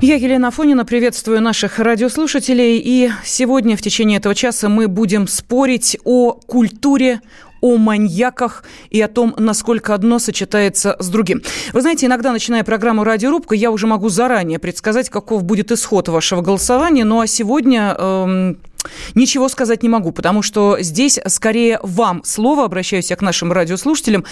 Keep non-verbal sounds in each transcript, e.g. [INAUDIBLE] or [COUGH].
Я, Елена Афонина, приветствую наших радиослушателей. И сегодня в течение этого часа мы будем спорить о культуре, о маньяках и о том, насколько одно сочетается с другим. Вы знаете, иногда, начиная программу «Радиорубка», я уже могу заранее предсказать, каков будет исход вашего голосования. Ну а сегодня эм, Ничего сказать не могу, потому что здесь скорее вам слово, обращаюсь я к нашим радиослушателям,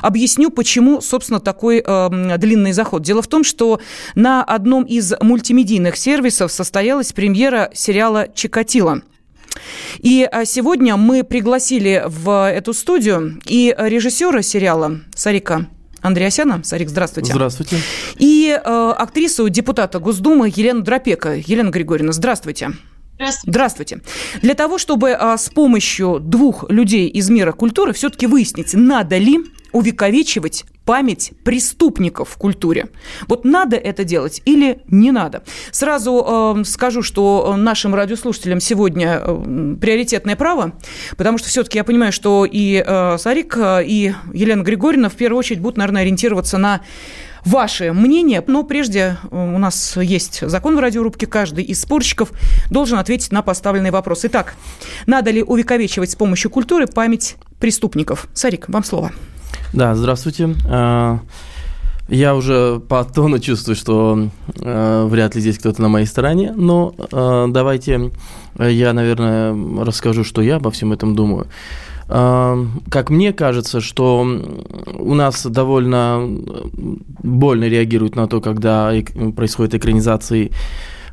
объясню, почему, собственно, такой э, длинный заход. Дело в том, что на одном из мультимедийных сервисов состоялась премьера сериала «Чикатило». И а, сегодня мы пригласили в эту студию и режиссера сериала Сарика Андреасяна. Сарик, здравствуйте. Здравствуйте. И э, актрису депутата Госдумы Елену Дропека. Елена Григорьевна, здравствуйте. Здравствуйте. Здравствуйте. Для того, чтобы а, с помощью двух людей из мира культуры все-таки выяснить, надо ли увековечивать память преступников в культуре. Вот надо это делать или не надо? Сразу э, скажу, что нашим радиослушателям сегодня э, приоритетное право, потому что все-таки я понимаю, что и э, Сарик, и Елена Григорьевна в первую очередь будут, наверное, ориентироваться на ваше мнение. Но прежде э, у нас есть закон в радиорубке. Каждый из спорщиков должен ответить на поставленный вопрос. Итак, надо ли увековечивать с помощью культуры память преступников? Сарик, вам слово. Да, здравствуйте. А, я уже по тону чувствую, что э, вряд ли здесь кто-то на моей стороне, но э, давайте я, наверное, расскажу, что я обо всем этом думаю. Как мне кажется, что у нас довольно больно реагируют на то, когда происходит экранизации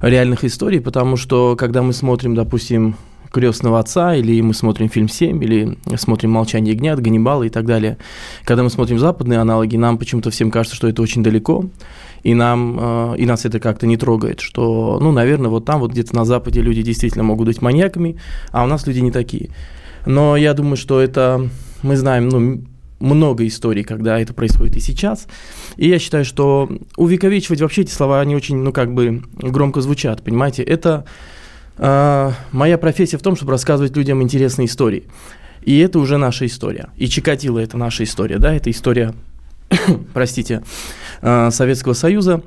реальных историй, потому что когда мы смотрим, допустим, крестного отца, или мы смотрим фильм «Семь», или смотрим «Молчание ягнят», «Ганнибала» и так далее. Когда мы смотрим западные аналоги, нам почему-то всем кажется, что это очень далеко, и, нам, и нас это как-то не трогает, что, ну, наверное, вот там вот где-то на Западе люди действительно могут быть маньяками, а у нас люди не такие. Но я думаю, что это мы знаем, ну, много историй, когда это происходит и сейчас. И я считаю, что увековечивать вообще эти слова, они очень, ну, как бы громко звучат, понимаете? Это э, моя профессия в том, чтобы рассказывать людям интересные истории. И это уже наша история. И Чикатило – это наша история, да, это история, [COUGHS] простите, э, Советского Союза.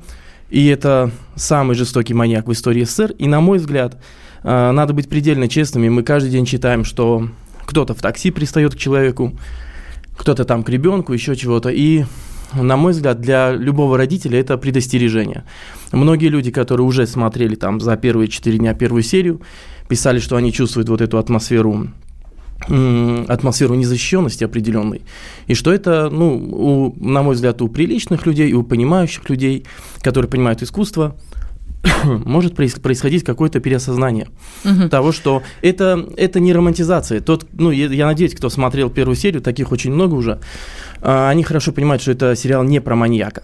И это самый жестокий маньяк в истории СССР. И, на мой взгляд, э, надо быть предельно честными. Мы каждый день читаем, что кто-то в такси пристает к человеку, кто-то там к ребенку, еще чего-то. И, на мой взгляд, для любого родителя это предостережение. Многие люди, которые уже смотрели там за первые четыре дня первую серию, писали, что они чувствуют вот эту атмосферу атмосферу незащищенности определенной, и что это, ну, у, на мой взгляд, у приличных людей, у понимающих людей, которые понимают искусство, [COUGHS] может происходить какое-то переосознание угу. того, что это, это не романтизация. Тот, ну, я, я надеюсь, кто смотрел первую серию, таких очень много уже, а, они хорошо понимают, что это сериал не про маньяка.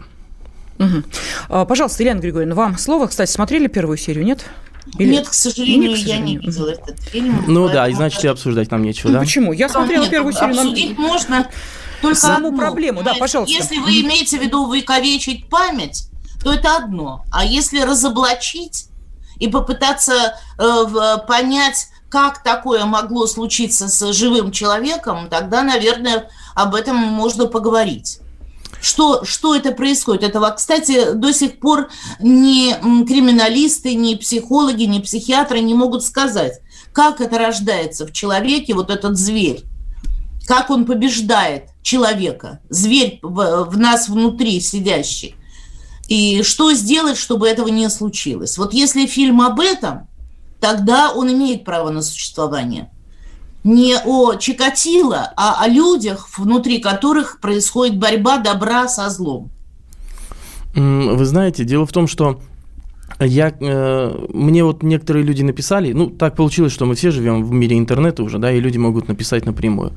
Угу. Пожалуйста, Елена Григорьевна, вам слово. Кстати, смотрели первую серию, нет? Или... Нет, к сожалению, Нет, к сожалению, я не видела этот фильм. Ну да, и значит, и обсуждать нам нечего, ну, да? Почему? Я смотрела Нет, первую серию. Обсудить нам... можно только Саму одну. проблему, да, пожалуйста. Если вы имеете в виду выковечить память, то это одно. А если разоблачить и попытаться э, понять, как такое могло случиться с живым человеком, тогда, наверное, об этом можно поговорить. Что, что это происходит? Этого, кстати, до сих пор ни криминалисты, ни психологи, ни психиатры не могут сказать, как это рождается в человеке, вот этот зверь, как он побеждает человека, зверь в нас внутри сидящий. И что сделать, чтобы этого не случилось? Вот если фильм об этом, тогда он имеет право на существование. Не о Чикатило, а о людях, внутри которых происходит борьба добра со злом. Вы знаете, дело в том, что я, э, мне вот некоторые люди написали, ну, так получилось, что мы все живем в мире интернета уже, да, и люди могут написать напрямую.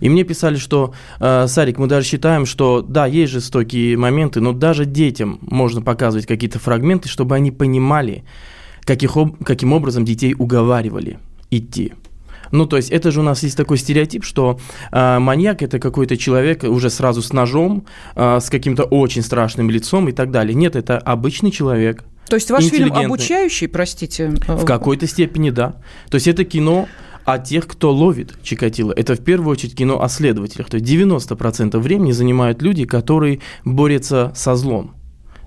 И мне писали, что, э, Сарик, мы даже считаем, что, да, есть жестокие моменты, но даже детям можно показывать какие-то фрагменты, чтобы они понимали, каких, каким образом детей уговаривали идти. Ну, то есть это же у нас есть такой стереотип, что э, маньяк это какой-то человек уже сразу с ножом, э, с каким-то очень страшным лицом и так далее. Нет, это обычный человек. То есть ваш фильм обучающий, простите? В какой-то степени, да. То есть это кино о тех, кто ловит Чикатило. Это в первую очередь кино о следователях. То есть 90% времени занимают люди, которые борются со злом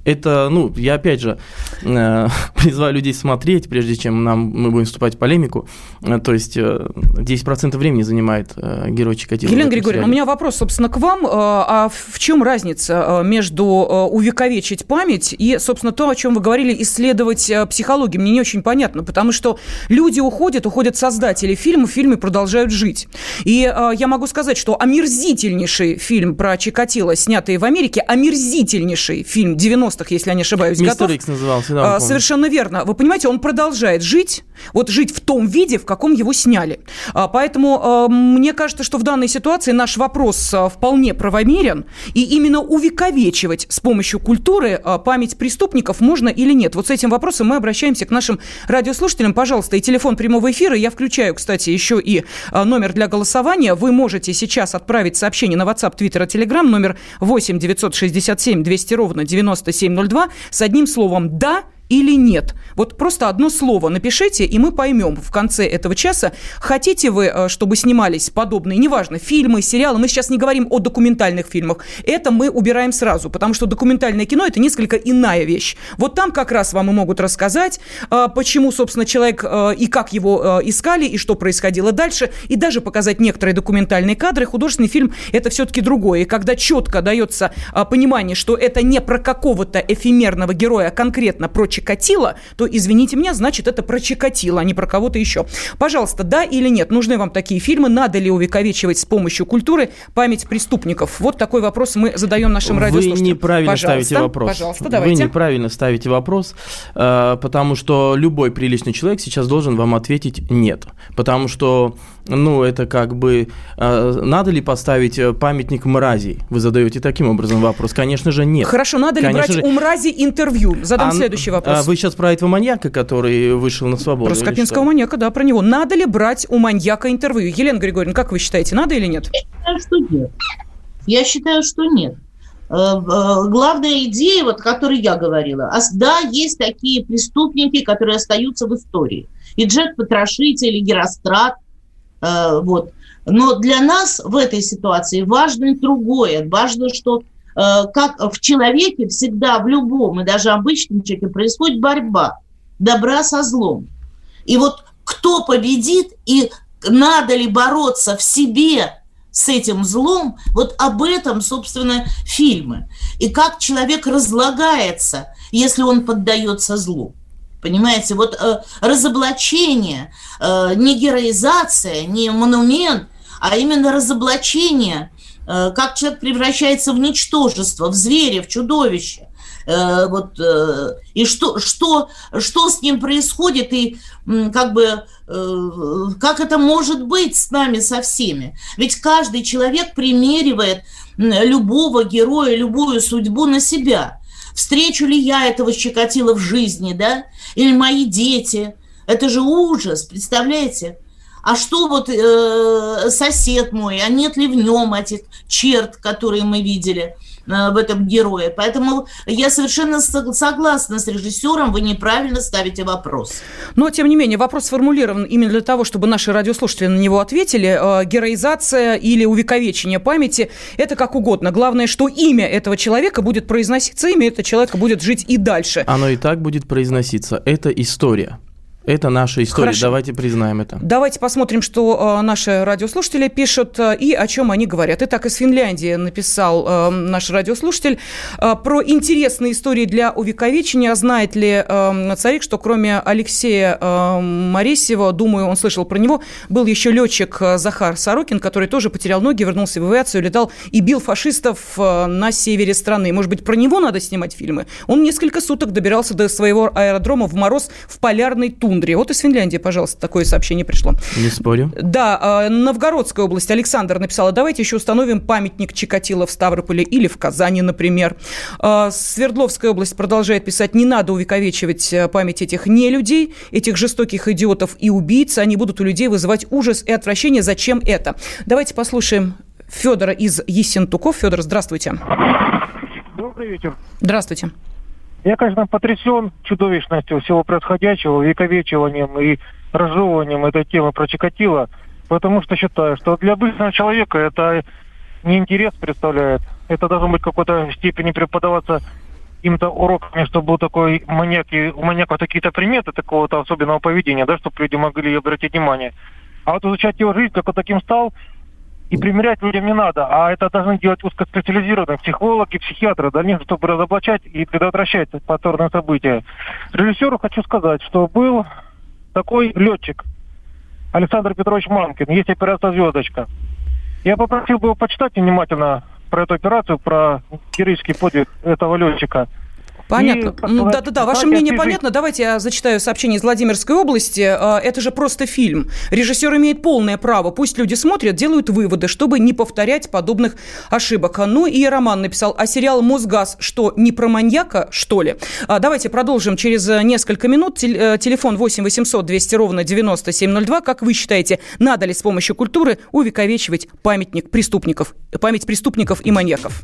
это, ну, я опять же э, [LAUGHS] призываю людей смотреть, прежде чем нам, мы будем вступать в полемику. Э, то есть э, 10% времени занимает э, герой Чикатило. Елена Григорьевна, у меня вопрос, собственно, к вам. Э, а в чем разница э, между э, увековечить память и, собственно, то, о чем вы говорили, исследовать психологию? Мне не очень понятно, потому что люди уходят, уходят создатели фильма, фильмы продолжают жить. И я могу сказать, что омерзительнейший фильм про Чикатило, снятый в Америке, омерзительнейший фильм 90 90-х, если я не ошибаюсь. Мистер готов. Икс назывался, да, а, Совершенно верно. Вы понимаете, он продолжает жить, вот жить в том виде, в каком его сняли. А, поэтому а, мне кажется, что в данной ситуации наш вопрос а, вполне правомерен, и именно увековечивать с помощью культуры а, память преступников можно или нет. Вот с этим вопросом мы обращаемся к нашим радиослушателям. Пожалуйста, и телефон прямого эфира. Я включаю, кстати, еще и а, номер для голосования. Вы можете сейчас отправить сообщение на WhatsApp, Twitter Telegram номер 8 967 200 ровно 97 9702 с одним словом «да» или нет. Вот просто одно слово напишите, и мы поймем в конце этого часа, хотите вы, э, чтобы снимались подобные, неважно, фильмы, сериалы. Мы сейчас не говорим о документальных фильмах. Это мы убираем сразу, потому что документальное кино – это несколько иная вещь. Вот там как раз вам и могут рассказать, э, почему, собственно, человек э, и как его искали, и что происходило дальше, и даже показать некоторые документальные кадры. Художественный фильм – это все-таки другое. И когда четко дается понимание, что это не про какого-то эфемерного героя, а конкретно про Чикатило, то, извините меня, значит, это про Чикатило, а не про кого-то еще. Пожалуйста, да или нет, нужны вам такие фильмы? Надо ли увековечивать с помощью культуры память преступников? Вот такой вопрос мы задаем нашим радиослушателям. Вы неправильно пожалуйста, ставите вопрос. Пожалуйста, давайте. Вы неправильно ставите вопрос, э, потому что любой приличный человек сейчас должен вам ответить «нет». Потому что ну, это как бы, э, надо ли поставить э, памятник мрази? Вы задаете таким образом вопрос. Конечно же, нет. Хорошо, надо ли Конечно брать же... у мрази интервью? Задам а, следующий вопрос. А вы сейчас про этого маньяка, который вышел на свободу? Про Скопинского маньяка, да, про него. Надо ли брать у маньяка интервью? Елена Григорьевна, как вы считаете, надо или нет? Я считаю, что нет. Я считаю, что нет. Э, главная идея, вот, о которой я говорила, да, есть такие преступники, которые остаются в истории. И Джек Потрошитель, и Герострат – вот. Но для нас в этой ситуации важно другое. Важно, что э, как в человеке всегда, в любом, и даже обычном человеке происходит борьба добра со злом. И вот кто победит и надо ли бороться в себе с этим злом, вот об этом, собственно, фильмы. И как человек разлагается, если он поддается злу. Понимаете, вот э, разоблачение, э, не героизация, не монумент, а именно разоблачение, э, как человек превращается в ничтожество, в зверя, в чудовище. Э, вот, э, и что, что, что с ним происходит, и как бы э, как это может быть с нами со всеми. Ведь каждый человек примеривает любого героя, любую судьбу на себя встречу ли я этого Щекотила в жизни, да, или мои дети. Это же ужас, представляете? А что вот э, сосед мой, а нет ли в нем этих черт, которые мы видели? Э, в этом герое. Поэтому я совершенно согласна с режиссером, вы неправильно ставите вопрос. Но, тем не менее, вопрос сформулирован именно для того, чтобы наши радиослушатели на него ответили. Э, героизация или увековечение памяти – это как угодно. Главное, что имя этого человека будет произноситься, имя этого человека будет жить и дальше. Оно и так будет произноситься. Это история. Это наша история, Хорошо. давайте признаем это. Давайте посмотрим, что э, наши радиослушатели пишут э, и о чем они говорят. Итак, из Финляндии написал э, наш радиослушатель э, про интересные истории для увековечения. Знает ли э, царик, что кроме Алексея э, Моресева, думаю, он слышал про него, был еще летчик э, Захар Сорокин, который тоже потерял ноги, вернулся в авиацию, летал и бил фашистов э, на севере страны. Может быть, про него надо снимать фильмы? Он несколько суток добирался до своего аэродрома в мороз в полярной тундре тундре. Вот из Финляндии, пожалуйста, такое сообщение пришло. Не спорю. Да, э, Новгородская область. Александр написала, давайте еще установим памятник Чикатило в Ставрополе или в Казани, например. Э, Свердловская область продолжает писать, не надо увековечивать э, память этих нелюдей, этих жестоких идиотов и убийц. Они будут у людей вызывать ужас и отвращение. Зачем это? Давайте послушаем Федора из Ессентуков. Федор, здравствуйте. Добрый вечер. Здравствуйте. Я, конечно, потрясен чудовищностью всего происходящего, вековечиванием и разжевыванием этой темы про Чикатило, потому что считаю, что для обычного человека это не интерес представляет. Это должно быть какой-то степени преподаваться каким-то уроками, чтобы был такой маньяк, и у маньяка какие-то приметы такого-то особенного поведения, да, чтобы люди могли обратить внимание. А вот изучать его жизнь, как он таким стал, и примерять людям не надо, а это должны делать узкоспециализированные психологи, психиатры, дальнейшем, чтобы разоблачать и предотвращать повторные события. Режиссеру хочу сказать, что был такой летчик Александр Петрович Манкин, есть операция «Звездочка». Я попросил бы его почитать внимательно про эту операцию, про героический подвиг этого летчика – Понятно. Да-да-да, ваше мнение понятно. Давайте я зачитаю сообщение из Владимирской области. А, это же просто фильм. Режиссер имеет полное право. Пусть люди смотрят, делают выводы, чтобы не повторять подобных ошибок. Ну и Роман написал, а сериал «Мосгаз» что, не про маньяка, что ли? А, давайте продолжим через несколько минут. Э, телефон 8 800 200 ровно 9702. Как вы считаете, надо ли с помощью культуры увековечивать памятник преступников, память преступников и маньяков?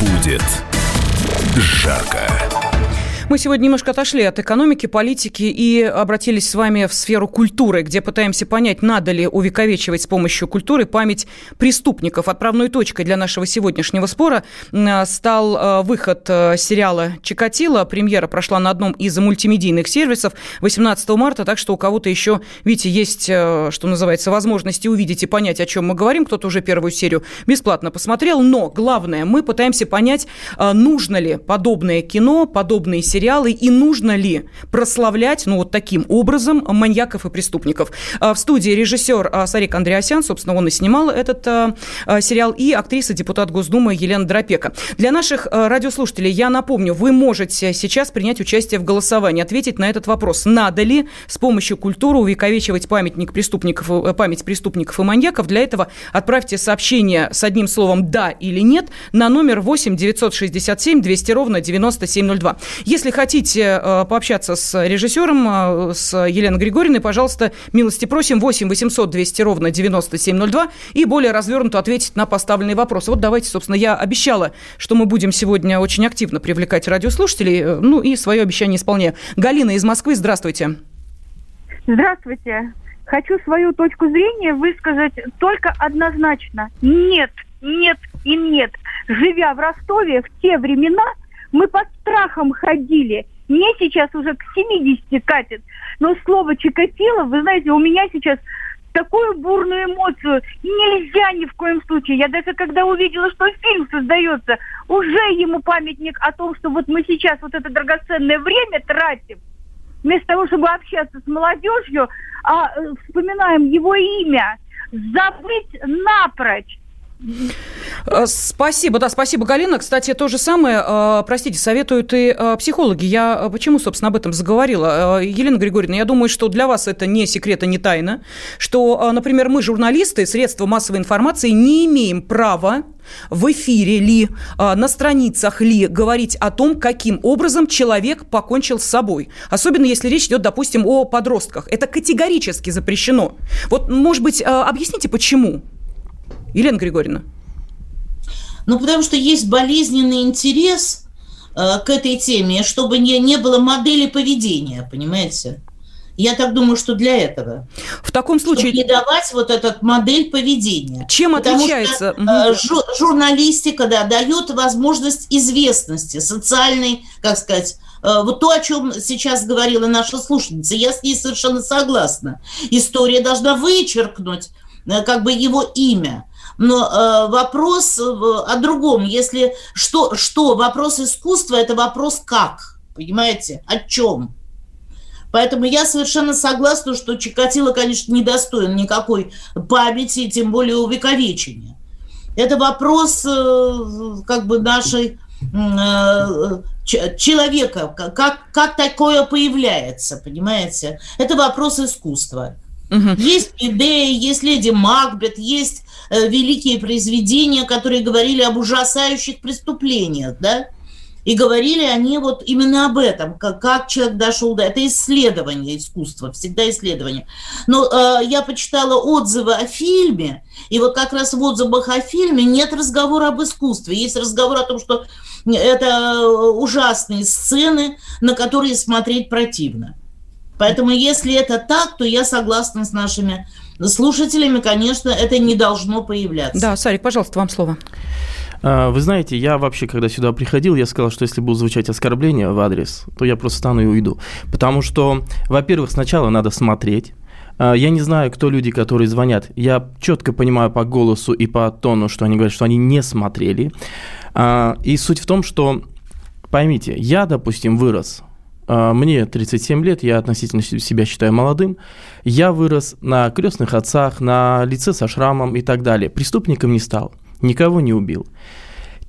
Будет жарко. Мы сегодня немножко отошли от экономики, политики и обратились с вами в сферу культуры, где пытаемся понять, надо ли увековечивать с помощью культуры память преступников. Отправной точкой для нашего сегодняшнего спора стал э, выход э, сериала «Чикатило». Премьера прошла на одном из мультимедийных сервисов 18 марта, так что у кого-то еще, видите, есть, э, что называется, возможности увидеть и понять, о чем мы говорим. Кто-то уже первую серию бесплатно посмотрел, но главное, мы пытаемся понять, нужно ли подобное кино, подобные сериалы сериалы и нужно ли прославлять, ну, вот таким образом маньяков и преступников. А, в студии режиссер а, Сарик Андреасян, собственно, он и снимал этот а, сериал, и актриса, депутат Госдумы Елена Дропека. Для наших радиослушателей я напомню, вы можете сейчас принять участие в голосовании, ответить на этот вопрос. Надо ли с помощью культуры увековечивать памятник преступников, э, память преступников и маньяков? Для этого отправьте сообщение с одним словом «да» или «нет» на номер 8 967 200 ровно 9702. Если если хотите э, пообщаться с режиссером, э, с Еленой Григорьевной, пожалуйста, милости просим 8 800 200 ровно 9702 и более развернуто ответить на поставленные вопросы. Вот давайте, собственно, я обещала, что мы будем сегодня очень активно привлекать радиослушателей, э, ну и свое обещание исполняю. Галина из Москвы, здравствуйте. Здравствуйте. Хочу свою точку зрения высказать только однозначно. Нет, нет и нет. Живя в Ростове в те времена, мы под страхом ходили. Мне сейчас уже к 70 катит. Но слово Чикатило, вы знаете, у меня сейчас такую бурную эмоцию нельзя ни в коем случае. Я даже когда увидела, что фильм создается, уже ему памятник о том, что вот мы сейчас вот это драгоценное время тратим, вместо того, чтобы общаться с молодежью, а э, вспоминаем его имя, забыть напрочь спасибо, да, спасибо, Галина. Кстати, то же самое, э, простите, советуют и э, психологи. Я почему, собственно, об этом заговорила? Елена Григорьевна, я думаю, что для вас это не секрет и не тайна, что, например, мы, журналисты, средства массовой информации, не имеем права в эфире ли, на страницах ли говорить о том, каким образом человек покончил с собой. Особенно если речь идет, допустим, о подростках. Это категорически запрещено. Вот, может быть, объясните, почему? Елена Григорьевна. Ну, потому что есть болезненный интерес э, к этой теме, чтобы не, не было модели поведения, понимаете? Я так думаю, что для этого. В таком случае... Чтобы не давать вот этот модель поведения. Чем Потому отличается? Что, э, жу- журналистика, да, дает возможность известности, социальной, как сказать, э, вот то, о чем сейчас говорила наша слушательница, я с ней совершенно согласна. История должна вычеркнуть э, как бы его имя. Но э, вопрос о другом. Если что, что вопрос искусства, это вопрос как, понимаете, о чем. Поэтому я совершенно согласна, что Чикатило, конечно, недостоин никакой памяти, тем более увековечения. Это вопрос э, как бы нашей э, человека, как, как такое появляется, понимаете? Это вопрос искусства. Угу. Есть Медея, есть Леди Макбет, есть э, великие произведения, которые говорили об ужасающих преступлениях, да? И говорили они вот именно об этом, как, как человек дошел до... Это исследование искусства, всегда исследование. Но э, я почитала отзывы о фильме, и вот как раз в отзывах о фильме нет разговора об искусстве. Есть разговор о том, что это ужасные сцены, на которые смотреть противно. Поэтому если это так, то я согласна с нашими слушателями, конечно, это не должно появляться. Да, Сарик, пожалуйста, вам слово. А, вы знаете, я вообще, когда сюда приходил, я сказал, что если будут звучать оскорбления в адрес, то я просто стану и уйду. Потому что, во-первых, сначала надо смотреть, а, я не знаю, кто люди, которые звонят. Я четко понимаю по голосу и по тону, что они говорят, что они не смотрели. А, и суть в том, что, поймите, я, допустим, вырос мне 37 лет, я относительно себя считаю молодым. Я вырос на крестных отцах, на лице со шрамом и так далее. Преступником не стал, никого не убил.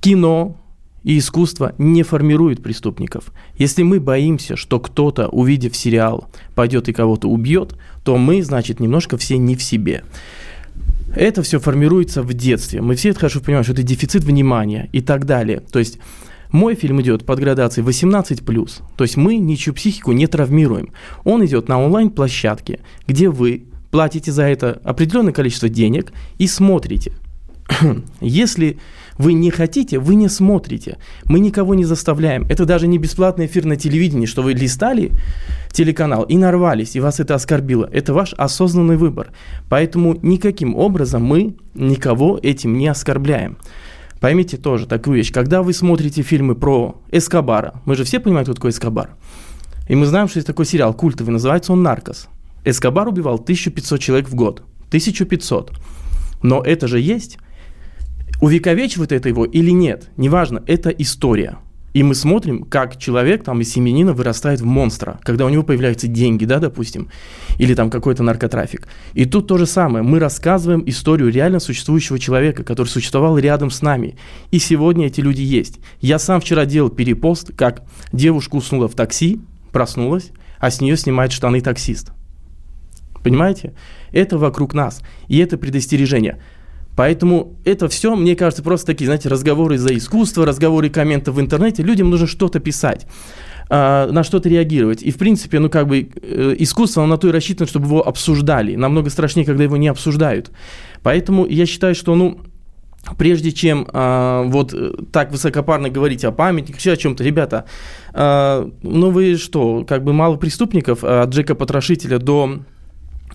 Кино и искусство не формируют преступников. Если мы боимся, что кто-то, увидев сериал, пойдет и кого-то убьет, то мы, значит, немножко все не в себе. Это все формируется в детстве. Мы все это хорошо понимаем, что это дефицит внимания и так далее. То есть мой фильм идет под градацией 18+, то есть мы ничью психику не травмируем. Он идет на онлайн-площадке, где вы платите за это определенное количество денег и смотрите. [CLEARS THROAT] Если вы не хотите, вы не смотрите. Мы никого не заставляем. Это даже не бесплатный эфир на телевидении, что вы листали телеканал и нарвались, и вас это оскорбило. Это ваш осознанный выбор. Поэтому никаким образом мы никого этим не оскорбляем. Поймите тоже такую вещь. Когда вы смотрите фильмы про Эскобара, мы же все понимаем, кто такой Эскобар. И мы знаем, что есть такой сериал культовый, называется он «Наркос». Эскобар убивал 1500 человек в год. 1500. Но это же есть. Увековечивает это его или нет, неважно, это история. И мы смотрим, как человек там из семенина вырастает в монстра, когда у него появляются деньги, да, допустим, или там какой-то наркотрафик. И тут то же самое. Мы рассказываем историю реально существующего человека, который существовал рядом с нами. И сегодня эти люди есть. Я сам вчера делал перепост, как девушка уснула в такси, проснулась, а с нее снимает штаны таксист. Понимаете? Это вокруг нас. И это предостережение. Поэтому это все, мне кажется, просто такие, знаете, разговоры за искусство, разговоры и комменты в интернете. Людям нужно что-то писать а, на что-то реагировать. И, в принципе, ну, как бы, э, искусство, оно на то и рассчитано, чтобы его обсуждали. Намного страшнее, когда его не обсуждают. Поэтому я считаю, что, ну, прежде чем а, вот э, так высокопарно говорить о памятниках, все о чем-то, ребята, а, ну вы что, как бы мало преступников от Джека Потрошителя до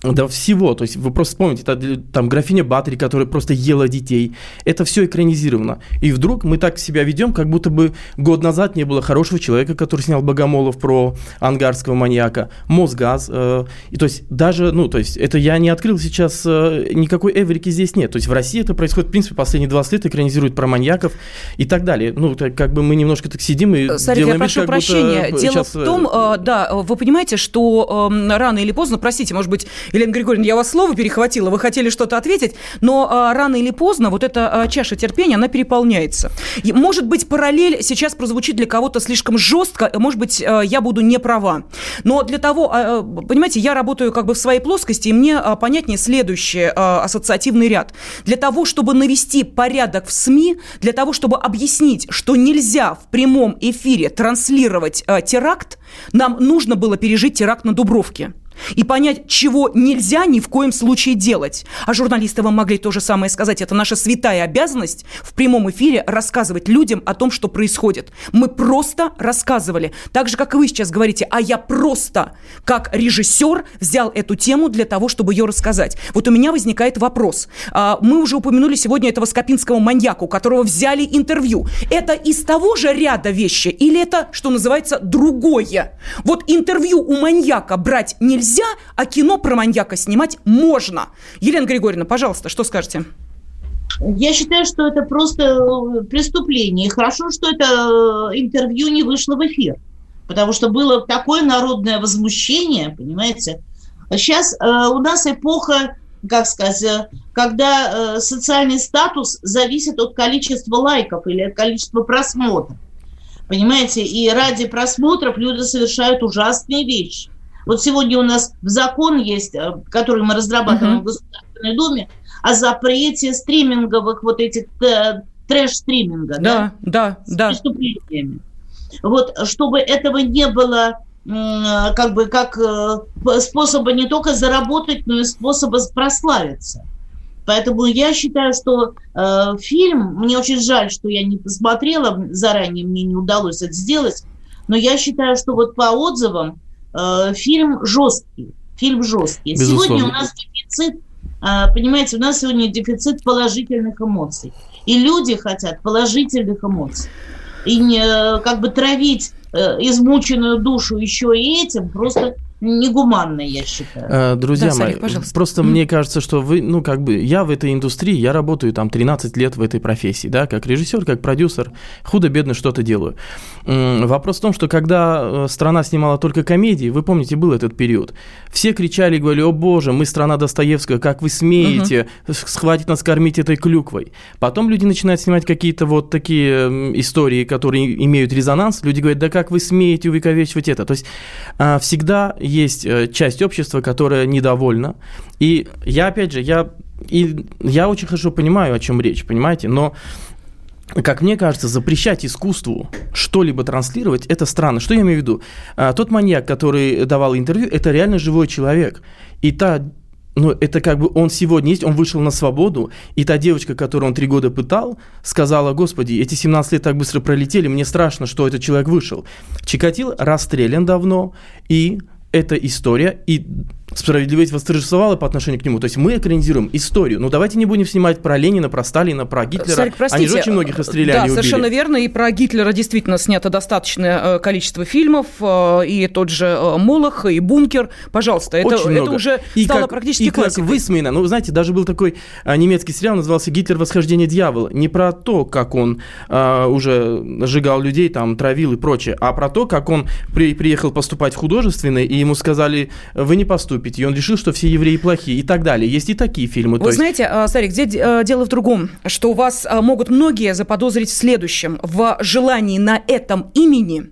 до всего. То есть вы просто вспомните, там графиня Батори, которая просто ела детей. Это все экранизировано. И вдруг мы так себя ведем, как будто бы год назад не было хорошего человека, который снял Богомолов про ангарского маньяка, Мосгаз. Э, и то есть даже, ну, то есть это я не открыл сейчас, э, никакой эврики здесь нет. То есть в России это происходит, в принципе, последние 20 лет экранизируют про маньяков и так далее. Ну, так, как бы мы немножко так сидим и Сарик, делаем я прошу вид, прощения. Будто Дело сейчас... в том, э, да, вы понимаете, что э, рано или поздно, простите, может быть, Елена Григорьевна, я вас слово перехватила, вы хотели что-то ответить, но а, рано или поздно вот эта а, чаша терпения, она переполняется. И, может быть, параллель сейчас прозвучит для кого-то слишком жестко, может быть, а, я буду не права. Но для того, а, понимаете, я работаю как бы в своей плоскости, и мне а, понятнее следующий а, ассоциативный ряд. Для того, чтобы навести порядок в СМИ, для того, чтобы объяснить, что нельзя в прямом эфире транслировать а, теракт, нам нужно было пережить теракт на Дубровке и понять, чего нельзя ни в коем случае делать. А журналисты вам могли то же самое сказать. Это наша святая обязанность в прямом эфире рассказывать людям о том, что происходит. Мы просто рассказывали. Так же, как и вы сейчас говорите, а я просто, как режиссер, взял эту тему для того, чтобы ее рассказать. Вот у меня возникает вопрос. А, мы уже упомянули сегодня этого скопинского маньяка, у которого взяли интервью. Это из того же ряда вещи или это, что называется, другое? Вот интервью у маньяка брать нельзя, нельзя, а кино про маньяка снимать можно. Елена Григорьевна, пожалуйста, что скажете? Я считаю, что это просто э, преступление. Хорошо, что это э, интервью не вышло в эфир. Потому что было такое народное возмущение, понимаете. Сейчас э, у нас эпоха, как сказать, э, когда э, социальный статус зависит от количества лайков или от количества просмотров. Понимаете, и ради просмотров люди совершают ужасные вещи. Вот сегодня у нас в закон есть, э, который мы разрабатываем uh-huh. в Государственной Думе, о запрете стриминговых вот этих э, трэш-стриминга. Да, да, с да. преступлениями. Вот, чтобы этого не было как бы как э, способа не только заработать, но и способа прославиться. Поэтому я считаю, что э, фильм, мне очень жаль, что я не посмотрела, заранее мне не удалось это сделать, но я считаю, что вот по отзывам Э, фильм жесткий. Фильм жесткий. Безусловно. Сегодня у нас дефицит, э, понимаете, у нас сегодня дефицит положительных эмоций. И люди хотят положительных эмоций. И не, э, как бы травить измученную душу еще и этим просто негуманно, я считаю. Э, друзья да, мои, пожалуйста. просто mm. мне кажется, что вы, ну, как бы, я в этой индустрии, я работаю там 13 лет в этой профессии, да, как режиссер, как продюсер, худо-бедно что-то делаю. Вопрос в том, что когда э, страна снимала только комедии, вы помните, был этот период, все кричали и говорили, о боже, мы страна Достоевского, как вы смеете, mm-hmm. схватить нас кормить этой клюквой. Потом люди начинают снимать какие-то вот такие истории, которые имеют резонанс, люди говорят, да как вы смеете увековечивать это. То есть а, всегда есть э, часть общества, которая недовольна. И я, опять же, я, и я очень хорошо понимаю, о чем речь, понимаете, но как мне кажется, запрещать искусству что-либо транслировать, это странно. Что я имею в виду? А, тот маньяк, который давал интервью, это реально живой человек. И та ну, это как бы он сегодня есть, он вышел на свободу, и та девочка, которую он три года пытал, сказала, господи, эти 17 лет так быстро пролетели, мне страшно, что этот человек вышел. Чикатил расстрелян давно, и эта история, и справедливость восторжествовала по отношению к нему. То есть мы экранизируем историю. Ну давайте не будем снимать про Ленина, про Сталина, про Гитлера. Сарик, простите, Они же очень многих расстреляли Да, и совершенно верно. И про Гитлера действительно снято достаточное э, количество фильмов. Э, и тот же э, Молох, и Бункер. Пожалуйста, это, очень много. это уже и стало как, практически и классикой. как высмеяно. Ну, знаете, даже был такой немецкий сериал, назывался «Гитлер. Восхождение дьявола». Не про то, как он а, уже сжигал людей, там, травил и прочее, а про то, как он при, приехал поступать в художественный, и ему сказали, вы не поступите. И он решил, что все евреи плохие и так далее. Есть и такие фильмы. Вы есть... знаете, а, Сарик, а, дело в другом, что у вас а, могут многие заподозрить в следующем. В желании на этом имени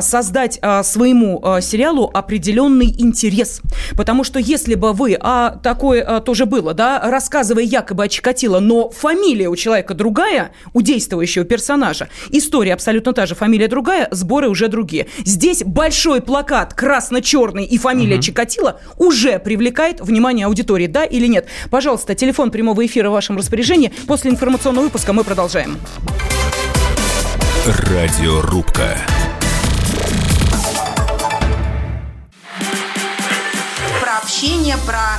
создать а, своему а, сериалу определенный интерес. Потому что если бы вы, а такое тоже было, да, рассказывая якобы о Чикатило, но фамилия у человека другая, у действующего персонажа, история абсолютно та же, фамилия другая, сборы уже другие. Здесь большой плакат красно-черный и фамилия угу. Чикатило уже привлекает внимание аудитории, да или нет? Пожалуйста, телефон прямого эфира в вашем распоряжении. После информационного выпуска мы продолжаем. Радиорубка. Общение, про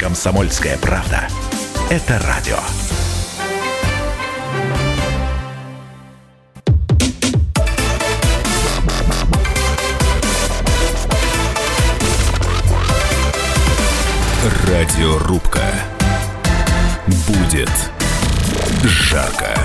Комсомольская правда. Это радио. Радиорубка. Будет жарко.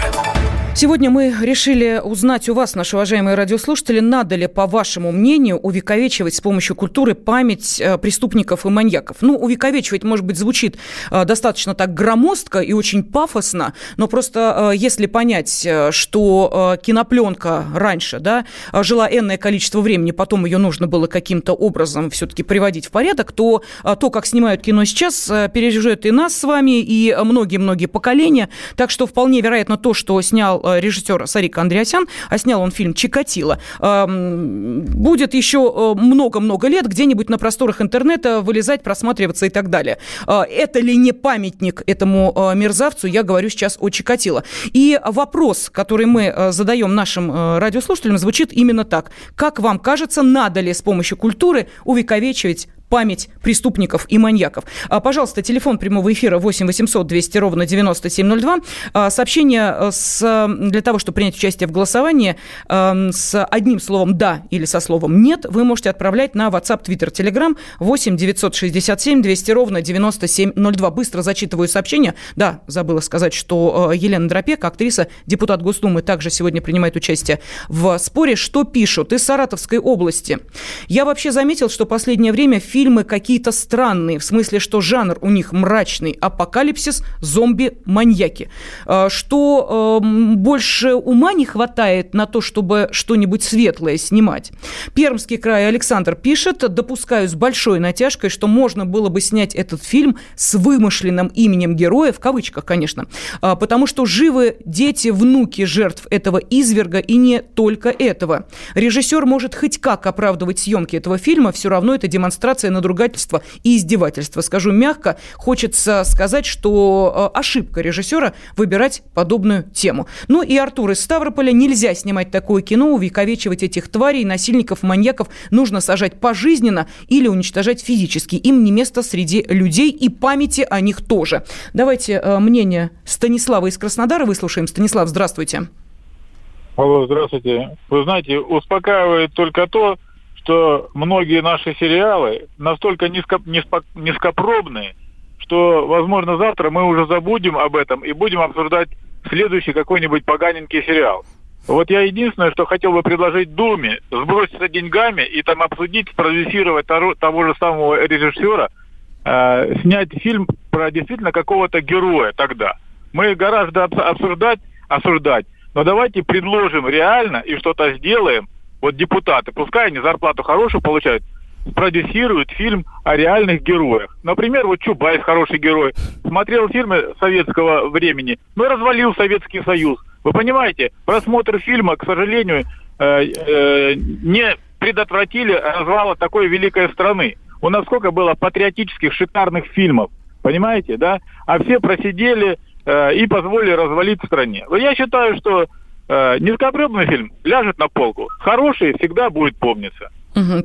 Сегодня мы решили узнать у вас, наши уважаемые радиослушатели, надо ли, по вашему мнению, увековечивать с помощью культуры память э, преступников и маньяков. Ну, увековечивать, может быть, звучит э, достаточно так громоздко и очень пафосно, но просто э, если понять, что кинопленка раньше, да, жила энное количество времени, потом ее нужно было каким-то образом все-таки приводить в порядок, то то, как снимают кино сейчас, переживет и нас с вами, и многие-многие поколения. Так что вполне вероятно то, что снял режиссер Сарик Андреасян, а снял он фильм «Чикатило». Будет еще э, много-много лет где-нибудь на просторах интернета вылезать, просматриваться и так далее. Э, это ли не памятник этому мерзавцу? Я говорю сейчас о Чикатило. И вопрос, который мы задаем нашим радиослушателям, звучит именно так. Как вам кажется, надо ли с помощью культуры увековечивать память преступников и маньяков. А, пожалуйста, телефон прямого эфира 8 800 200 ровно 9702. А, сообщение э, с, для того, чтобы принять участие в голосовании эм, с одним словом «да» или со словом «нет» вы можете отправлять на WhatsApp, Twitter, Telegram 8 967 200 ровно 9702. Быстро зачитываю сообщение. Да, забыла сказать, что э, Елена Дропек, актриса, депутат Госдумы, также сегодня принимает участие в споре. Что пишут? Из Саратовской области. Я вообще заметил, что последнее время фильмы какие-то странные, в смысле, что жанр у них мрачный, апокалипсис, зомби, маньяки. А, что э, больше ума не хватает на то, чтобы что-нибудь светлое снимать. Пермский край Александр пишет, допускаю с большой натяжкой, что можно было бы снять этот фильм с вымышленным именем героя, в кавычках, конечно, а, потому что живы дети, внуки жертв этого изверга и не только этого. Режиссер может хоть как оправдывать съемки этого фильма, все равно это демонстрация провокация, надругательство и издевательство. Скажу мягко, хочется сказать, что э, ошибка режиссера выбирать подобную тему. Ну и Артур из Ставрополя. Нельзя снимать такое кино, увековечивать этих тварей, насильников, маньяков. Нужно сажать пожизненно или уничтожать физически. Им не место среди людей и памяти о них тоже. Давайте э, мнение Станислава из Краснодара выслушаем. Станислав, здравствуйте. Алло, здравствуйте. Вы знаете, успокаивает только то, что многие наши сериалы настолько низко, низко, низкопробные, что, возможно, завтра мы уже забудем об этом и будем обсуждать следующий какой-нибудь поганенький сериал. Вот я единственное, что хотел бы предложить Думе, сброситься деньгами и там обсудить, спродюсировать того, того же самого режиссера, э, снять фильм про действительно какого-то героя тогда. Мы гораздо обсуждать, осуждать, но давайте предложим реально и что-то сделаем, вот депутаты, пускай они зарплату хорошую получают, продюсируют фильм о реальных героях. Например, вот Чубайс хороший герой. Смотрел фильмы советского времени, но развалил Советский Союз. Вы понимаете, просмотр фильма, к сожалению, э, э, не предотвратили развала такой великой страны. У нас сколько было патриотических шикарных фильмов, понимаете, да? А все просидели э, и позволили развалить стране. Я считаю, что э, низкопробный фильм ляжет на полку. Хороший всегда будет помниться.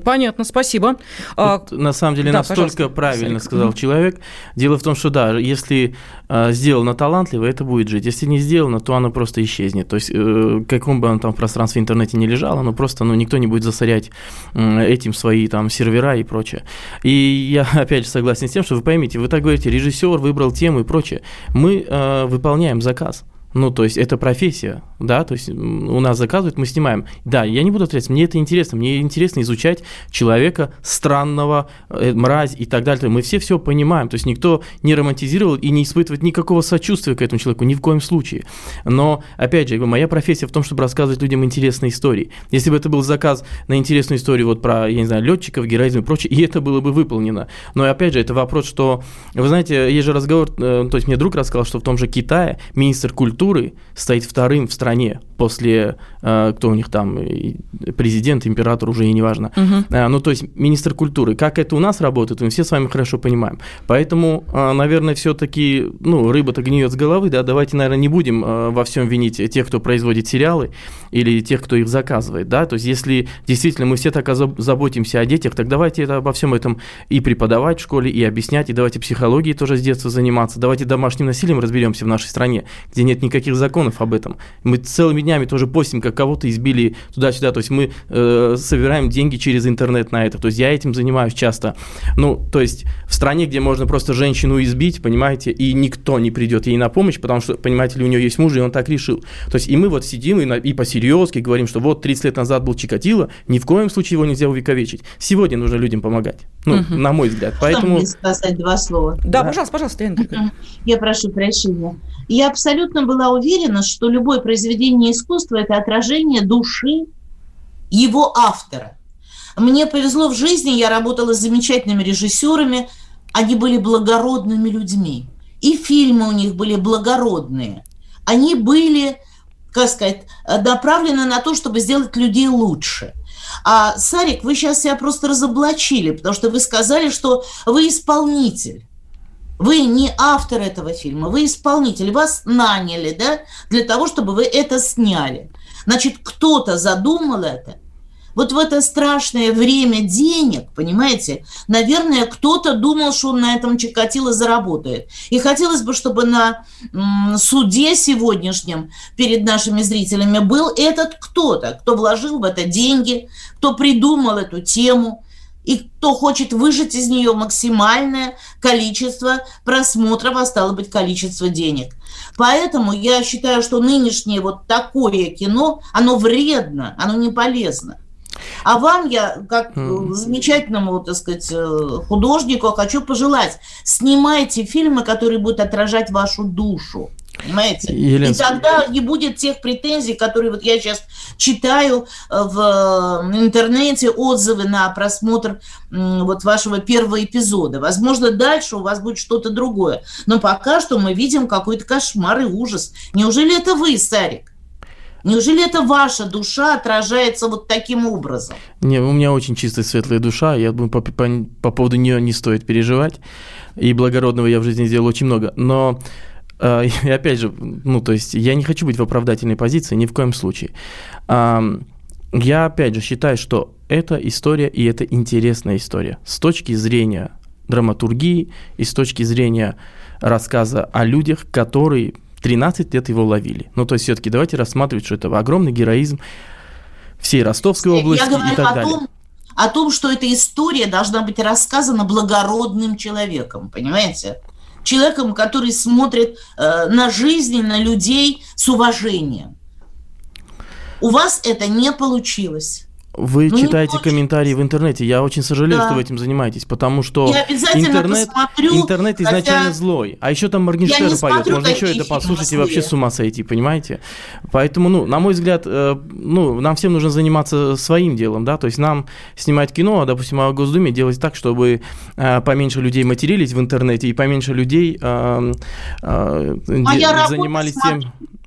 понятно, спасибо. А, вот, на самом деле, да, настолько правильно Сарик. сказал человек. Дело в том, что да, если э, сделано талантливо, это будет жить. Если не сделано, то оно просто исчезнет. То есть, э, каком бы оно там в пространстве интернете не лежало, оно просто, ну, никто не будет засорять э, этим свои там сервера и прочее. И я, [LAUGHS] опять же, согласен с тем, что вы поймите, вы так говорите, режиссер выбрал тему и прочее. Мы э, выполняем заказ. Ну, то есть это профессия, да, то есть у нас заказывают, мы снимаем. Да, я не буду отрицать, мне это интересно, мне интересно изучать человека странного, э, мразь и так далее. Мы все все понимаем, то есть никто не романтизировал и не испытывает никакого сочувствия к этому человеку, ни в коем случае. Но, опять же, моя профессия в том, чтобы рассказывать людям интересные истории. Если бы это был заказ на интересную историю вот про, я не знаю, летчиков, героизм и прочее, и это было бы выполнено. Но, опять же, это вопрос, что, вы знаете, есть же разговор, э, то есть мне друг рассказал, что в том же Китае министр культуры культуры стоит вторым в стране после, э, кто у них там, президент, император, уже и неважно. Угу. Ну, то есть министр культуры. Как это у нас работает, мы все с вами хорошо понимаем. Поэтому, наверное, все-таки, ну, рыба-то гниет с головы, да, давайте, наверное, не будем во всем винить тех, кто производит сериалы или тех, кто их заказывает, да, то есть если действительно мы все так заботимся о детях, так давайте это, обо всем этом и преподавать в школе, и объяснять, и давайте психологией тоже с детства заниматься, давайте домашним насилием разберемся в нашей стране, где нет никаких законов об этом. Мы целыми днями тоже постим, как кого-то избили туда-сюда, то есть мы э, собираем деньги через интернет на это, то есть я этим занимаюсь часто. Ну, то есть в стране, где можно просто женщину избить, понимаете, и никто не придет ей на помощь, потому что, понимаете ли, у нее есть муж, и он так решил. То есть и мы вот сидим и, на, и по-серьезки говорим, что вот 30 лет назад был Чикатило, ни в коем случае его нельзя увековечить. Сегодня нужно людям помогать, ну, угу. на мой взгляд. Поэтому... Можно сказать два слова? Да, да. пожалуйста, пожалуйста, Яна Я прошу прощения. Я абсолютно была уверена, что любое произведение искусства – это отражение души его автора. Мне повезло в жизни, я работала с замечательными режиссерами, они были благородными людьми. И фильмы у них были благородные. Они были, как сказать, направлены на то, чтобы сделать людей лучше. А, Сарик, вы сейчас себя просто разоблачили, потому что вы сказали, что вы исполнитель. Вы не автор этого фильма, вы исполнитель, вас наняли, да, для того, чтобы вы это сняли. Значит, кто-то задумал это, вот в это страшное время денег, понимаете, наверное, кто-то думал, что он на этом Чикатило заработает. И хотелось бы, чтобы на суде сегодняшнем перед нашими зрителями был этот кто-то, кто вложил в это деньги, кто придумал эту тему, и кто хочет выжать из нее максимальное количество просмотров, а стало быть, количество денег. Поэтому я считаю, что нынешнее вот такое кино, оно вредно, оно не полезно. А вам я, как mm. замечательному, так сказать, э, художнику, хочу пожелать, снимайте фильмы, которые будут отражать вашу душу. Понимаете? Елена... И тогда не будет тех претензий, которые вот я сейчас читаю э, в интернете, отзывы на просмотр вот вашего первого эпизода. Возможно, дальше у вас будет что-то другое. Но пока что мы видим какой-то кошмар и ужас. Неужели это вы, Сарик? Неужели это ваша душа отражается вот таким образом? Не, у меня очень чистая светлая душа, я думаю, по, по, по поводу нее не стоит переживать. И благородного я в жизни сделал очень много. Но э, [LAUGHS] и опять же, ну, то есть я не хочу быть в оправдательной позиции ни в коем случае. Э, я опять же считаю, что это история, и это интересная история с точки зрения драматургии и с точки зрения рассказа о людях, которые 13 лет его ловили. Ну, то есть все-таки давайте рассматривать, что это огромный героизм всей Ростовской области Я и так о далее. Том, о том, что эта история должна быть рассказана благородным человеком, понимаете? Человеком, который смотрит э, на жизнь, на людей с уважением. У вас это не получилось. Вы ну, читаете комментарии в интернете. Я очень сожалею, да. что вы этим занимаетесь, потому что интернет, посмотрю, интернет изначально хотя... злой. А еще там Моргенштерн поет. Можно еще это послушать и вообще с ума сойти, понимаете? Поэтому, ну, на мой взгляд, э, ну, нам всем нужно заниматься своим делом, да, то есть нам снимать кино, а, допустим, о Госдуме делать так, чтобы э, поменьше людей матерились в интернете и поменьше людей э, де- занимались тем...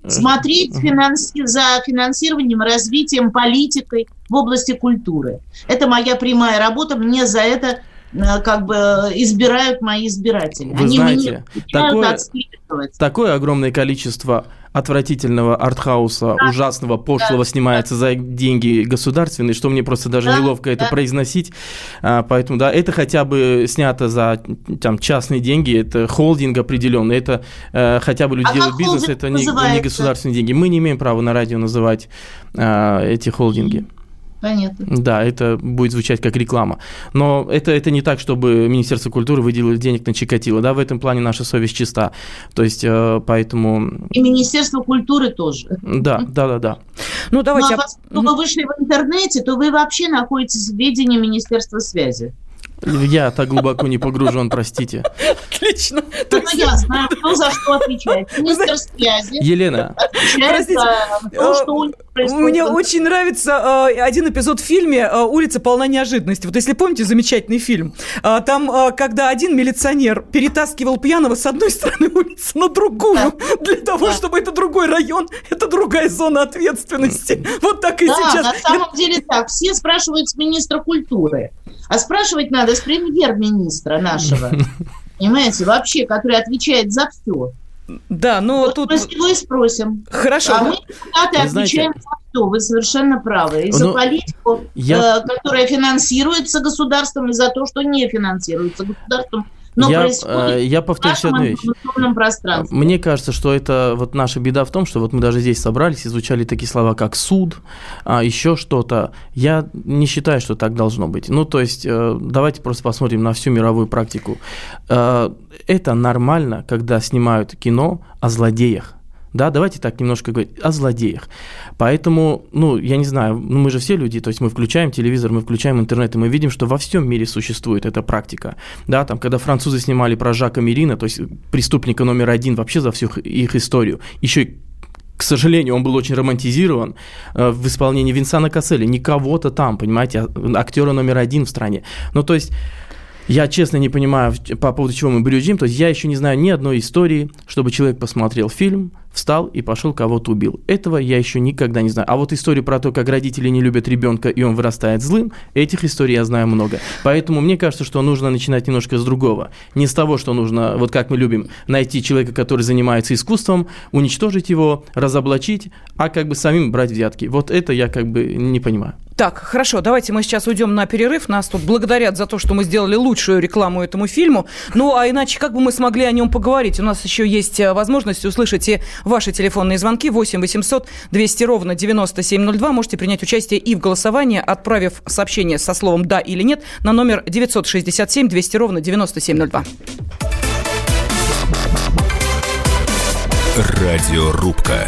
Смотреть финанси- за финансированием, развитием, политикой в области культуры. Это моя прямая работа, мне за это э, как бы избирают мои избиратели. Вы Они знаете, такое, такое огромное количество отвратительного артхауса, да. ужасного, пошлого да. снимается за деньги государственные, что мне просто даже да. неловко это произносить. А, поэтому, да, это хотя бы снято за там, частные деньги, это холдинг определенный, это э, хотя бы люди а делают бизнес, это не, не государственные деньги. Мы не имеем права на радио называть э, эти холдинги. Понятно. Да, это будет звучать как реклама. Но это, это не так, чтобы Министерство культуры выделило денег на Чикатило. Да, в этом плане наша совесть чиста. То есть, э, поэтому... И Министерство культуры тоже. Да, да, да, да. Ну, давайте... Ну, а поскольку вы вышли в интернете, то вы вообще находитесь в ведении Министерства связи. Я так глубоко не погружен, простите. Отлично. Ну, я знаю, кто за что отвечает. [LAUGHS] Министр связи. Елена. Простите, то, что мне очень нравится э, один эпизод в фильме э, «Улица полна неожиданности». Вот если помните, замечательный фильм. Э, там, когда один милиционер перетаскивал пьяного с одной [LAUGHS] стороны улицы на другую, для того, чтобы это другой район, это другая зона ответственности. Вот так и да, сейчас. на самом деле так. Все спрашивают с министра культуры. А спрашивать надо с премьер-министра нашего. [LAUGHS] Понимаете, вообще, который отвечает за все. Да, но вот тут... Мы его и спросим. Хорошо. А мы, депутаты, Вы отвечаем знаете... за все. Вы совершенно правы. И за Но политику, я- э, которая финансируется государством, и за то, что не финансируется государством. Но Я, происходит э, я повторю в нашем одну пространстве. Мне кажется, что это вот наша беда в том, что вот мы даже здесь собрались, изучали такие слова, как суд, а еще что-то. Я не считаю, что так должно быть. Ну, то есть, э, давайте просто посмотрим на всю мировую практику. Э, Это нормально, когда снимают кино о злодеях. Да, давайте так немножко говорить о злодеях. Поэтому, ну, я не знаю, ну, мы же все люди, то есть мы включаем телевизор, мы включаем интернет, и мы видим, что во всем мире существует эта практика. Да, там, когда французы снимали про Жака Мерина, то есть преступника номер один вообще за всю их историю, еще и к сожалению, он был очень романтизирован э, в исполнении Винсана Касселя, не кого-то там, понимаете, актера номер один в стране. Ну, то есть, я честно не понимаю, по поводу чего мы брюзжим. То есть я еще не знаю ни одной истории, чтобы человек посмотрел фильм, встал и пошел кого-то убил. Этого я еще никогда не знаю. А вот историю про то, как родители не любят ребенка и он вырастает злым, этих историй я знаю много. Поэтому мне кажется, что нужно начинать немножко с другого. Не с того, что нужно, вот как мы любим, найти человека, который занимается искусством, уничтожить его, разоблачить, а как бы самим брать взятки. Вот это я как бы не понимаю. Так, хорошо, давайте мы сейчас уйдем на перерыв. Нас тут благодарят за то, что мы сделали лучшую рекламу этому фильму. Ну, а иначе как бы мы смогли о нем поговорить? У нас еще есть э, возможность услышать и ваши телефонные звонки 8 800 200 ровно 9702. Можете принять участие и в голосовании, отправив сообщение со словом «да» или «нет» на номер 967 200 ровно 9702. Радиорубка.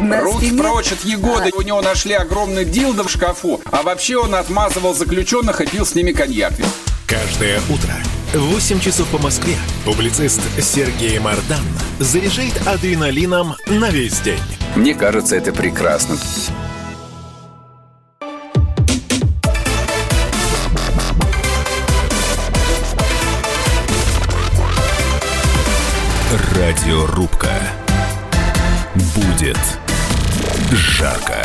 На Руки спине- прочь от Егоды. У него нашли огромный дилдо в шкафу. А вообще он отмазывал заключенных и пил с ними коньяк. Каждое утро в 8 часов по Москве публицист Сергей Мардан заряжает адреналином на весь день. Мне кажется, это прекрасно. Радиорубка. Будет жарко.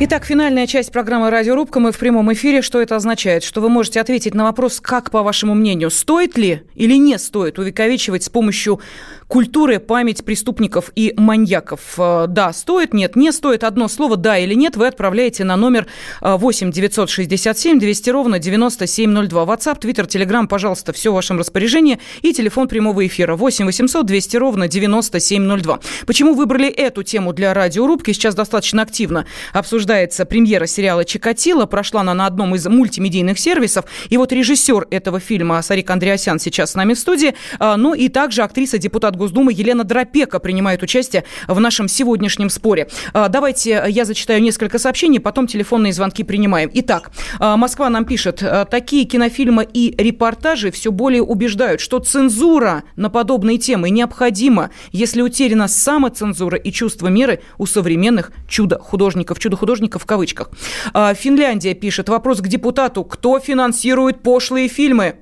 Итак, финальная часть программы «Радиорубка». Мы в прямом эфире. Что это означает? Что вы можете ответить на вопрос, как, по вашему мнению, стоит ли или не стоит увековечивать с помощью культуры память преступников и маньяков. Э, Да, стоит, нет, не стоит. Одно слово «да» или «нет» вы отправляете на номер э, 8 967 200 ровно 9702. WhatsApp, Twitter, Telegram, пожалуйста, все в вашем распоряжении. И телефон прямого эфира 8 800 200 ровно 9702. Почему выбрали эту тему для радиорубки? Сейчас достаточно активно обсуждается премьера сериала «Чикатило». Прошла она на одном из мультимедийных сервисов. И вот режиссер этого фильма Сарик Андреасян сейчас с нами в студии. А, Ну и также актриса, депутат Госдумы Елена Дропека принимает участие в нашем сегодняшнем споре. А, Давайте я зачитаю несколько сообщений, потом телефонные звонки принимаем. Итак, а, Москва нам пишет, а, такие кинофильмы и репортажи все более убеждают, что цензура на подобные темы необходима, если утеряна самоцензура и чувство меры у современных чудо-художников. Чудо-художников в кавычках. А, Финляндия пишет, вопрос к депутату, кто финансирует пошлые фильмы?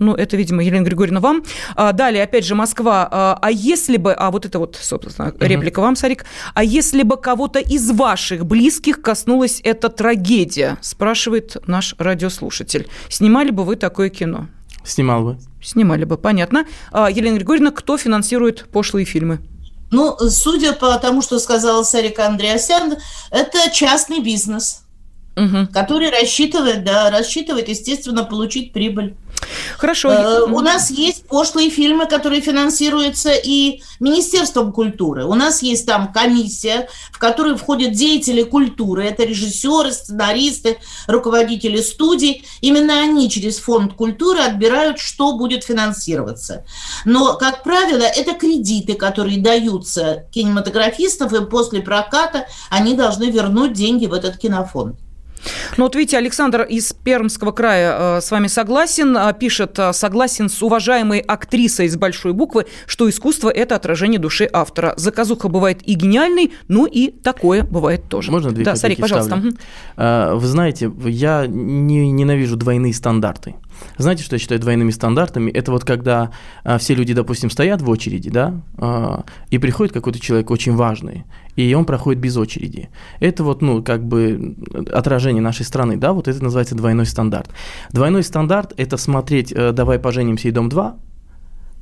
Ну, это, видимо, Елена Григорьевна, вам. А, далее, опять же, Москва. А, а если бы... А вот это вот, собственно, реплика вам, Сарик. А если бы кого-то из ваших близких коснулась эта трагедия? Спрашивает наш радиослушатель. Снимали бы вы такое кино? Снимал бы. Снимали бы, понятно. А, Елена Григорьевна, кто финансирует пошлые фильмы? Ну, судя по тому, что сказала Сарика Андреасян, это частный бизнес. угу. который рассчитывает, да, рассчитывает, естественно, получить прибыль. Хорошо. Э, у нас есть пошлые фильмы, которые финансируются и Министерством культуры. У нас есть там комиссия, в которую входят деятели культуры. Это режиссеры, сценаристы, руководители студий. Именно они через фонд культуры отбирают, что будет финансироваться. Но, как правило, это кредиты, которые даются кинематографистов, и после проката они должны вернуть деньги в этот кинофонд. Ну вот видите, Александр из Пермского края э, с вами согласен, э, пишет, э, согласен с уважаемой актрисой из большой буквы, что искусство – это отражение души автора. Заказуха бывает и гениальной, но и такое бывает тоже. Можно две Да, Сарик, пожалуйста. Ставлю? Вы знаете, я не, ненавижу двойные стандарты. Знаете, что я считаю двойными стандартами? Это вот когда а, все люди, допустим, стоят в очереди, да, а, и приходит какой-то человек очень важный, и он проходит без очереди. Это вот, ну, как бы отражение нашей страны, да, вот это называется двойной стандарт. Двойной стандарт – это смотреть э, «Давай поженимся» и «Дом-2»,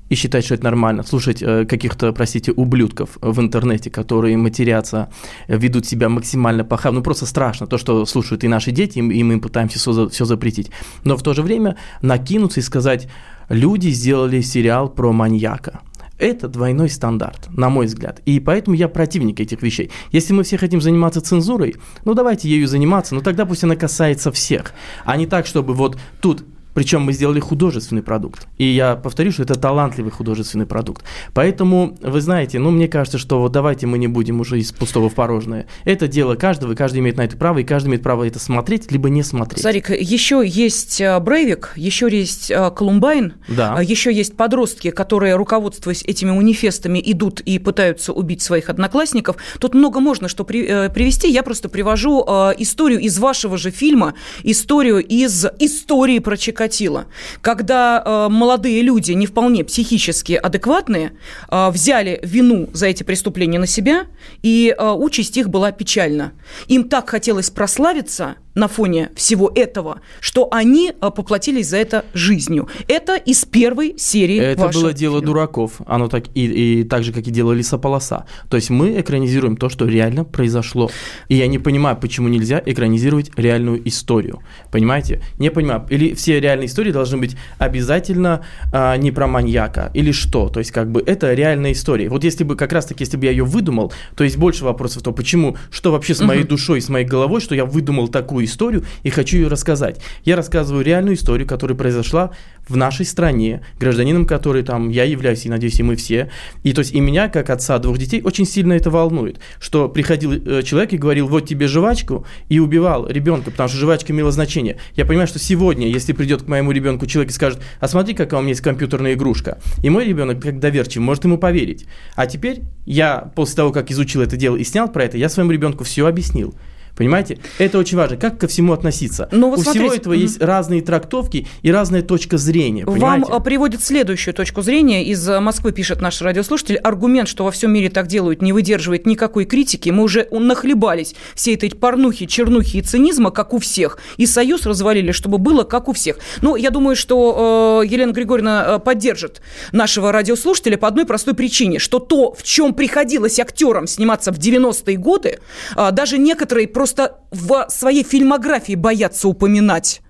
и считать, что это нормально, слушать э, каких-то, простите, ублюдков в интернете, которые матерятся, э, ведут себя максимально похабно, ну просто страшно, то, что слушают и наши дети, и мы пытаемся все, все запретить. Но в то же время накинуться и сказать, люди сделали сериал про маньяка. Это двойной стандарт, на мой взгляд. И поэтому я противник этих вещей. Если мы все хотим заниматься цензурой, ну давайте ею заниматься, но тогда пусть она касается всех. А не так, чтобы вот тут причем мы сделали художественный продукт. И я повторю, что это талантливый художественный продукт. Поэтому, вы знаете, ну, мне кажется, что вот давайте мы не будем уже из пустого в порожное. Это дело каждого, и каждый имеет на это право, и каждый имеет право это смотреть, либо не смотреть. Сарик, еще есть э, Брейвик, еще есть э, Колумбайн, да. А еще есть подростки, которые, руководствуясь этими манифестами, идут и пытаются убить своих одноклассников. Тут много можно что при, э, привести. Я просто привожу историю из вашего же фильма, историю из истории про Чикатило хватило. Когда э, молодые люди, не вполне психически адекватные, э, взяли вину за эти преступления на себя, и э, участь их была печальна. Им так хотелось прославиться – на фоне всего этого, что они а, поплатились за это жизнью. Это из первой серии Это было дело фильма. дураков. Оно так и, и так же, как и дело Лесополоса. То есть мы экранизируем то, что реально произошло. И я не понимаю, почему нельзя экранизировать реальную историю. Понимаете? Не понимаю. Или все реальные истории должны быть обязательно а, не про маньяка. Или что? То есть как бы это реальная история. Вот если бы как раз-таки, если бы я ее выдумал, то есть больше вопросов, то почему, что вообще с моей душой, с моей головой, что я выдумал такую историю и хочу ее рассказать. Я рассказываю реальную историю, которая произошла в нашей стране, гражданином которой там я являюсь, и надеюсь, и мы все. И то есть и меня, как отца двух детей, очень сильно это волнует, что приходил э, человек и говорил, вот тебе жвачку, и убивал ребенка, потому что жвачка имела значение. Я понимаю, что сегодня, если придет к моему ребенку человек и скажет, а смотри, какая у меня есть компьютерная игрушка, и мой ребенок, как доверчив, может ему поверить. А теперь я, после того, как изучил это дело и снял про это, я своему ребенку все объяснил. Понимаете? Это очень важно. Как ко всему относиться? Но ну, вот У смотрите, всего этого mm есть разные трактовки и разная точка зрения. Понимаете? Вам а, приводит следующую точку зрения. Из э, Москвы пишет наш радиослушатель. Аргумент, что во всем мире так делают, не выдерживает никакой критики. Мы уже нахлебались всей этой порнухи, чернухи и цинизма, как у всех. И союз развалили, чтобы было как у всех. Ну, я думаю, что э, Елена Григорьевна э, поддержит нашего радиослушателя по одной простой причине, что то, в чем приходилось актерам сниматься в 90-е годы, э, даже некоторые просто просто в своей фильмографии боятся упоминать.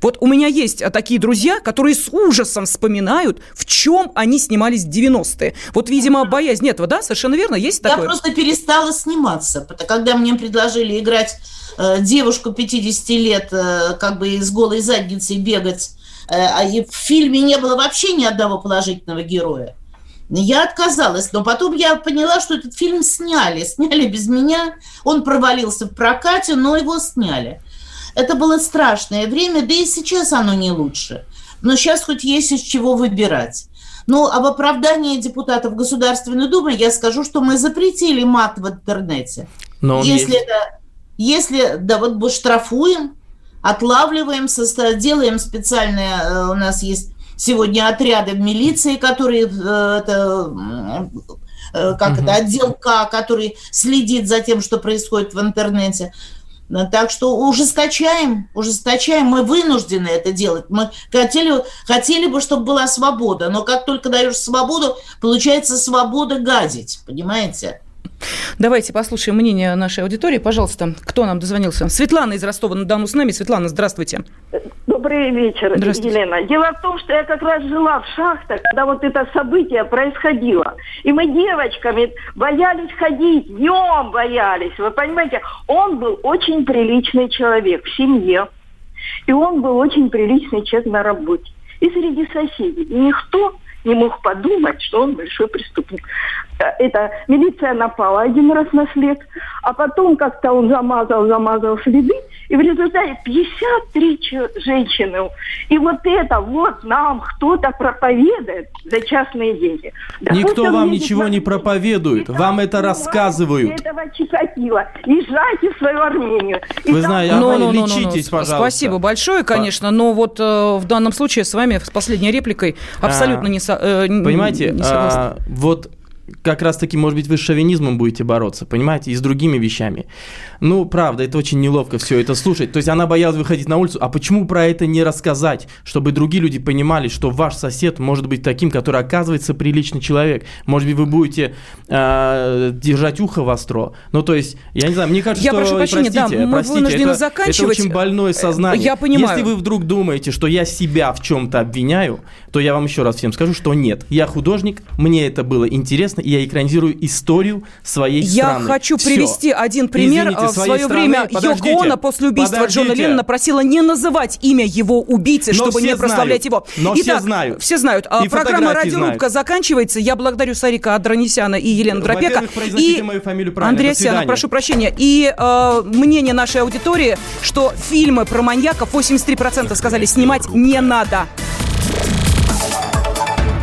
Вот у меня есть а, такие друзья, которые с ужасом вспоминают, в чем они снимались в 90-е. Вот, видимо, боязнь этого, да? Совершенно верно, есть такое? Я просто перестала сниматься, когда мне предложили играть э, девушку 50 лет, э, как бы с голой задницей бегать, э, а в фильме не было вообще ни одного положительного героя. Я отказалась, но потом я поняла, что этот фильм сняли. Сняли без меня. Он провалился в прокате, но его сняли. Это было страшное время, да и сейчас оно не лучше. Но сейчас хоть есть из чего выбирать. Ну, об оправдании депутатов Государственной Думы я скажу, что мы запретили мат в интернете. Но если есть. это, если, да, вот штрафуем, отлавливаем, делаем специальное, э, у нас есть сегодня отряды в милиции, которые э, это э, как угу. это, отдел К, который следит за тем, что происходит в интернете. Так что ужесточаем, ужесточаем, мы вынуждены это делать. Мы хотели, хотели бы, чтобы была свобода, но как только даешь свободу, получается свобода гадить, понимаете? Давайте послушаем мнение нашей аудитории. Пожалуйста, кто нам дозвонился? Светлана из Ростова-на-Дону с нами. Светлана, здравствуйте. Добрый вечер, Здравствуйте. Елена. Дело в том, что я как раз жила в шахтах, когда вот это событие происходило. И мы девочками боялись ходить, днем боялись. Вы понимаете, он был очень приличный человек в семье. И он был очень приличный человек на работе. И среди соседей. И никто не мог подумать, что он большой преступник. Э, Это милиция напала один раз на след, а потом как-то он замазал, замазал следы, и в результате 53 че- женщины. И вот это вот нам кто-то проповедует за частные деньги. Да Никто вам ничего не проповедует, вам это рассказывают. этого Чикатила. Езжайте в свою Армению. И Вы там- знаете, Ну, а ну, вы ну, ну, лечитесь, ну, пожалуйста. Спасибо большое, конечно, но вот э, в данном случае с вами с последней репликой абсолютно А, не, со- э, Понимаете, не согласна. а, вот как раз-таки, может быть, вы с шовинизмом будете бороться, понимаете, и с другими вещами. Ну, правда, это очень неловко все это слушать. То есть она боялась выходить на улицу. А почему про это не рассказать? Чтобы другие люди понимали, что ваш сосед может быть таким, который оказывается приличный человек. Может быть, вы будете а, держать ухо востро. Ну, то есть, я не знаю, мне кажется, Я что... прошу прощения, да, простите, мы простите, вынуждены это, заканчивать. Это очень больное сознание. Я понимаю. Если вы вдруг думаете, что я себя в чем-то обвиняю, то я вам еще раз всем скажу, что нет. Я художник, мне это было интересно, и я экранизирую историю своей Я страны. хочу Всё. привести один пример. Извините, А, в свое страны- время Подождите, Йоко Оно после убийства Джона подождите. Леннона просила не называть имя его убийцы, Но чтобы все не прославлять знают. его. Но все Итак, знают. Все знают. А, И Программа «Радиорубка» знают. заканчивается. Я благодарю Сарика Адранисяна и Елену Дропека. И мою фамилию правильно. Андреасяна, прошу прощения. И э, мнение нашей аудитории, что фильмы про маньяков 83% сказали снимать не надо.